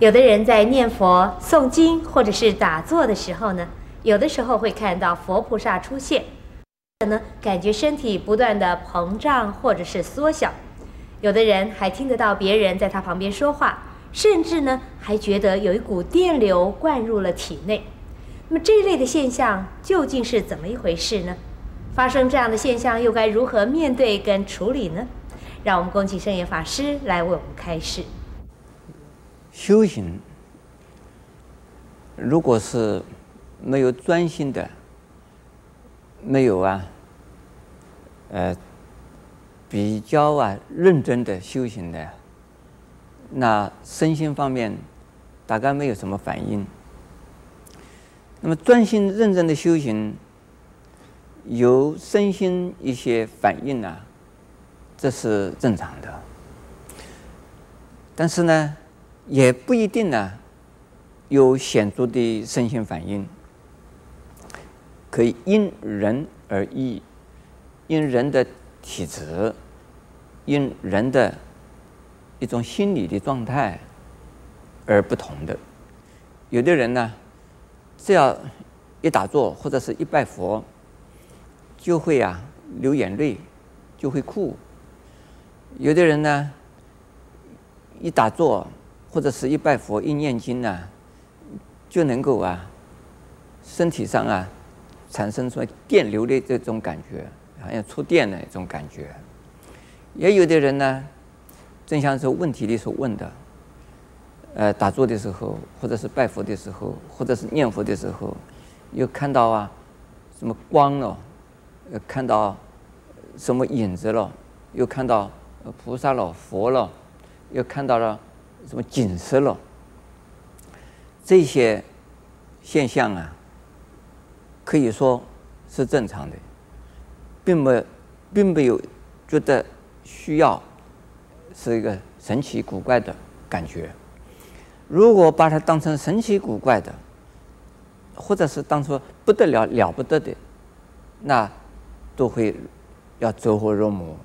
有的人在念佛、诵经或者是打坐的时候呢，有的时候会看到佛菩萨出现，可能感觉身体不断的膨胀或者是缩小。有的人还听得到别人在他旁边说话，甚至呢还觉得有一股电流灌入了体内。那么这一类的现象究竟是怎么一回事呢？发生这样的现象又该如何面对跟处理呢？让我们恭请圣严法师来为我们开示。修行，如果是没有专心的，没有啊，呃，比较啊认真的修行的，那身心方面大概没有什么反应。那么专心认真的修行，有身心一些反应啊，这是正常的。但是呢，也不一定呢，有显著的身心反应，可以因人而异，因人的体质，因人的一种心理的状态而不同的。有的人呢，只要一打坐或者是一拜佛，就会啊流眼泪，就会哭。有的人呢，一打坐。或者是一拜佛、一念经呢，就能够啊，身体上啊，产生出电流的这种感觉，好像触电的一种感觉。也有的人呢，正像是问题里所问的，呃，打坐的时候，或者是拜佛的时候，或者是念佛的时候，又看到啊，什么光了，呃，看到什么影子了，又看到菩萨了、佛了，又看到了。什么紧实了？这些现象啊，可以说是正常的，并没并没有觉得需要是一个神奇古怪的感觉。如果把它当成神奇古怪的，或者是当作不得了了不得的，那都会要走火入魔，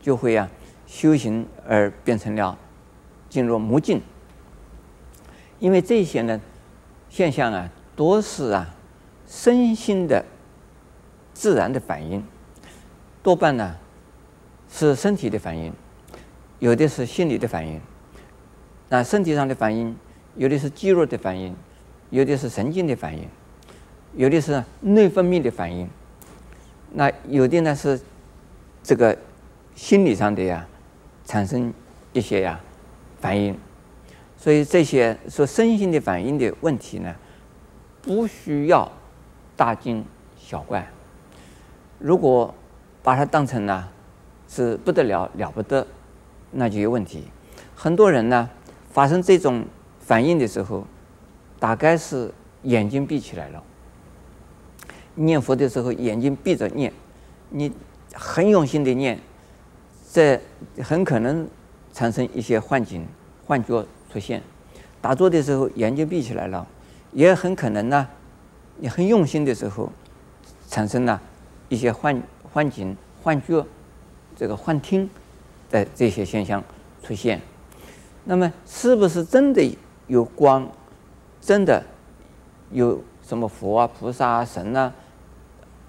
就会啊修行而变成了。进入魔境，因为这些呢现象啊，都是啊身心的自然的反应，多半呢是身体的反应，有的是心理的反应。那身体上的反应，有的是肌肉的反应，有的是神经的反应，有的是内分泌的反应。那有的呢是这个心理上的呀，产生一些呀。反应，所以这些说身心的反应的问题呢，不需要大惊小怪。如果把它当成呢是不得了了不得，那就有问题。很多人呢发生这种反应的时候，大概是眼睛闭起来了。念佛的时候眼睛闭着念，你很用心的念，这很可能。产生一些幻境、幻觉出现，打坐的时候眼睛闭起来了，也很可能呢，你很用心的时候，产生了一些幻幻境、幻觉，这个幻听的这些现象出现。那么，是不是真的有光？真的有什么佛啊、菩萨啊、神啊？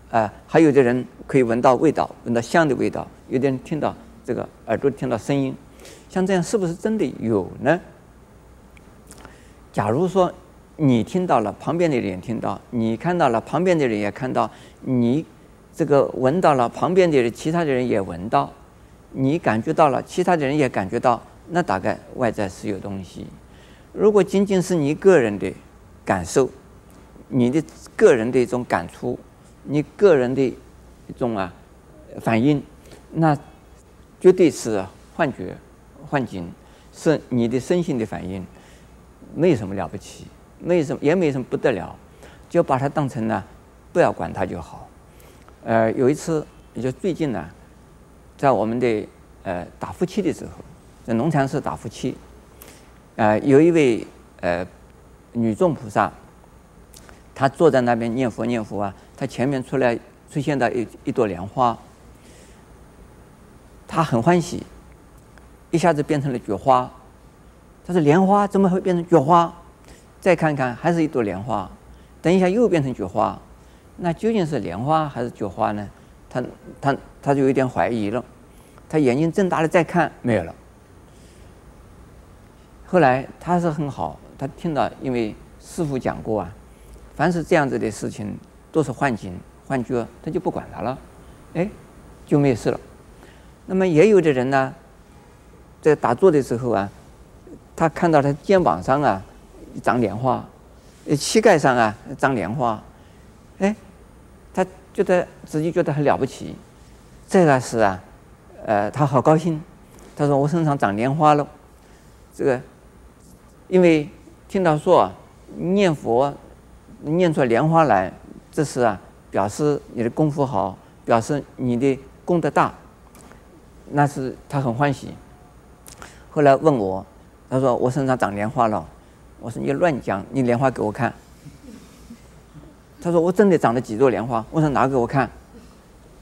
啊，还有的人可以闻到味道，闻到香的味道；有的人听到这个耳朵听到声音。像这样是不是真的有呢？假如说你听到了，旁边的人听到；你看到了，旁边的人也看到；你这个闻到了，旁边的人、其他的人也闻到；你感觉到了，其他的人也感觉到，那大概外在是有东西。如果仅仅是你个人的感受，你的个人的一种感触，你个人的一种啊反应，那绝对是幻觉。幻境是你的身心的反应，没什么了不起，没什么也没什么不得了，就把它当成呢，不要管它就好。呃，有一次，也就最近呢，在我们的呃打夫七的时候，在龙禅寺打夫七，呃，有一位呃女众菩萨，她坐在那边念佛念佛啊，她前面出来出现的一一朵莲花，她很欢喜。一下子变成了菊花，他说莲花怎么会变成菊花？再看看还是一朵莲花，等一下又变成菊花，那究竟是莲花还是菊花呢？他他他就有点怀疑了，他眼睛睁大了再看没有了。后来他是很好，他听到因为师父讲过啊，凡是这样子的事情都是幻境幻觉，他就不管他了，哎，就没事了。那么也有的人呢，在打坐的时候啊，他看到他肩膀上啊长莲花，膝盖上啊长莲花，哎，他觉得自己觉得很了不起，这个是啊，呃，他好高兴，他说我身上长莲花了，这个。因为听到说念佛念出莲花来，这是啊表示你的功夫好，表示你的功德大，那是他很欢喜。后来问我，他说我身上长莲花了，我说你乱讲，你莲花给我看。他说我真的长了几朵莲花，我说拿给我看。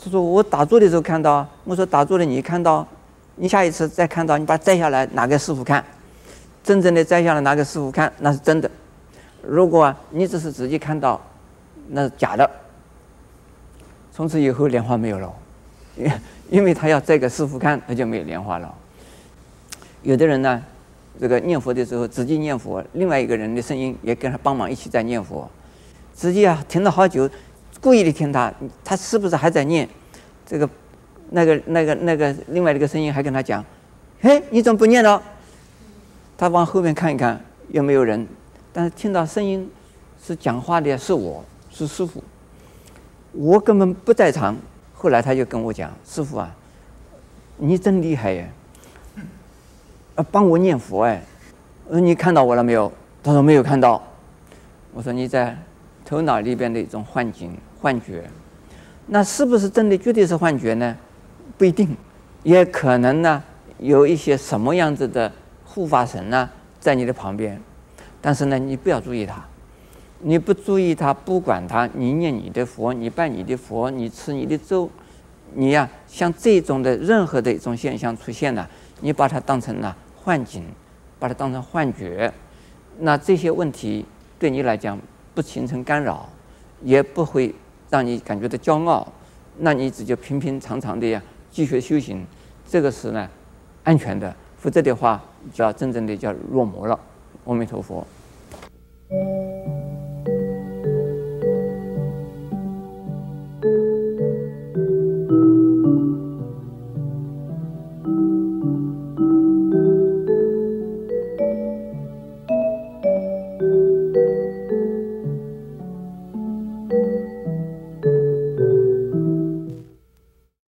他说我打坐的时候看到，我说打坐的你看到，你下一次再看到，你把它摘下来拿给师傅看。真正的摘下来拿给师傅看，那是真的。如果你只是自己看到，那是假的。从此以后莲花没有了，因因为他要摘给师傅看，他就没有莲花了。有的人呢，这个念佛的时候自己念佛，另外一个人的声音也跟他帮忙一起在念佛，直接啊听了好久，故意的听他，他是不是还在念？这个那个那个那个另外一个声音还跟他讲：“嘿，你怎么不念了？”他往后面看一看有没有人，但是听到声音是讲话的是我是师傅，我根本不在场。后来他就跟我讲：“师傅啊，你真厉害呀，帮我念佛哎，你看到我了没有？”他说没有看到。我说你在头脑里边的一种幻境幻觉，那是不是真的绝对是幻觉呢？不一定，也可能呢有一些什么样子的。护法神呢，在你的旁边，但是呢，你不要注意他，你不注意他，不管他，你念你的佛，你拜你的佛，你吃你的粥，你呀、像这种的任何的一种现象出现了，你把它当成了幻境，把它当成幻觉，那这些问题对你来讲不形成干扰，也不会让你感觉到骄傲，那你只就平平常常的呀继续修行，这个是呢安全的，否则的话。就要真正的叫入魔了，阿弥陀佛。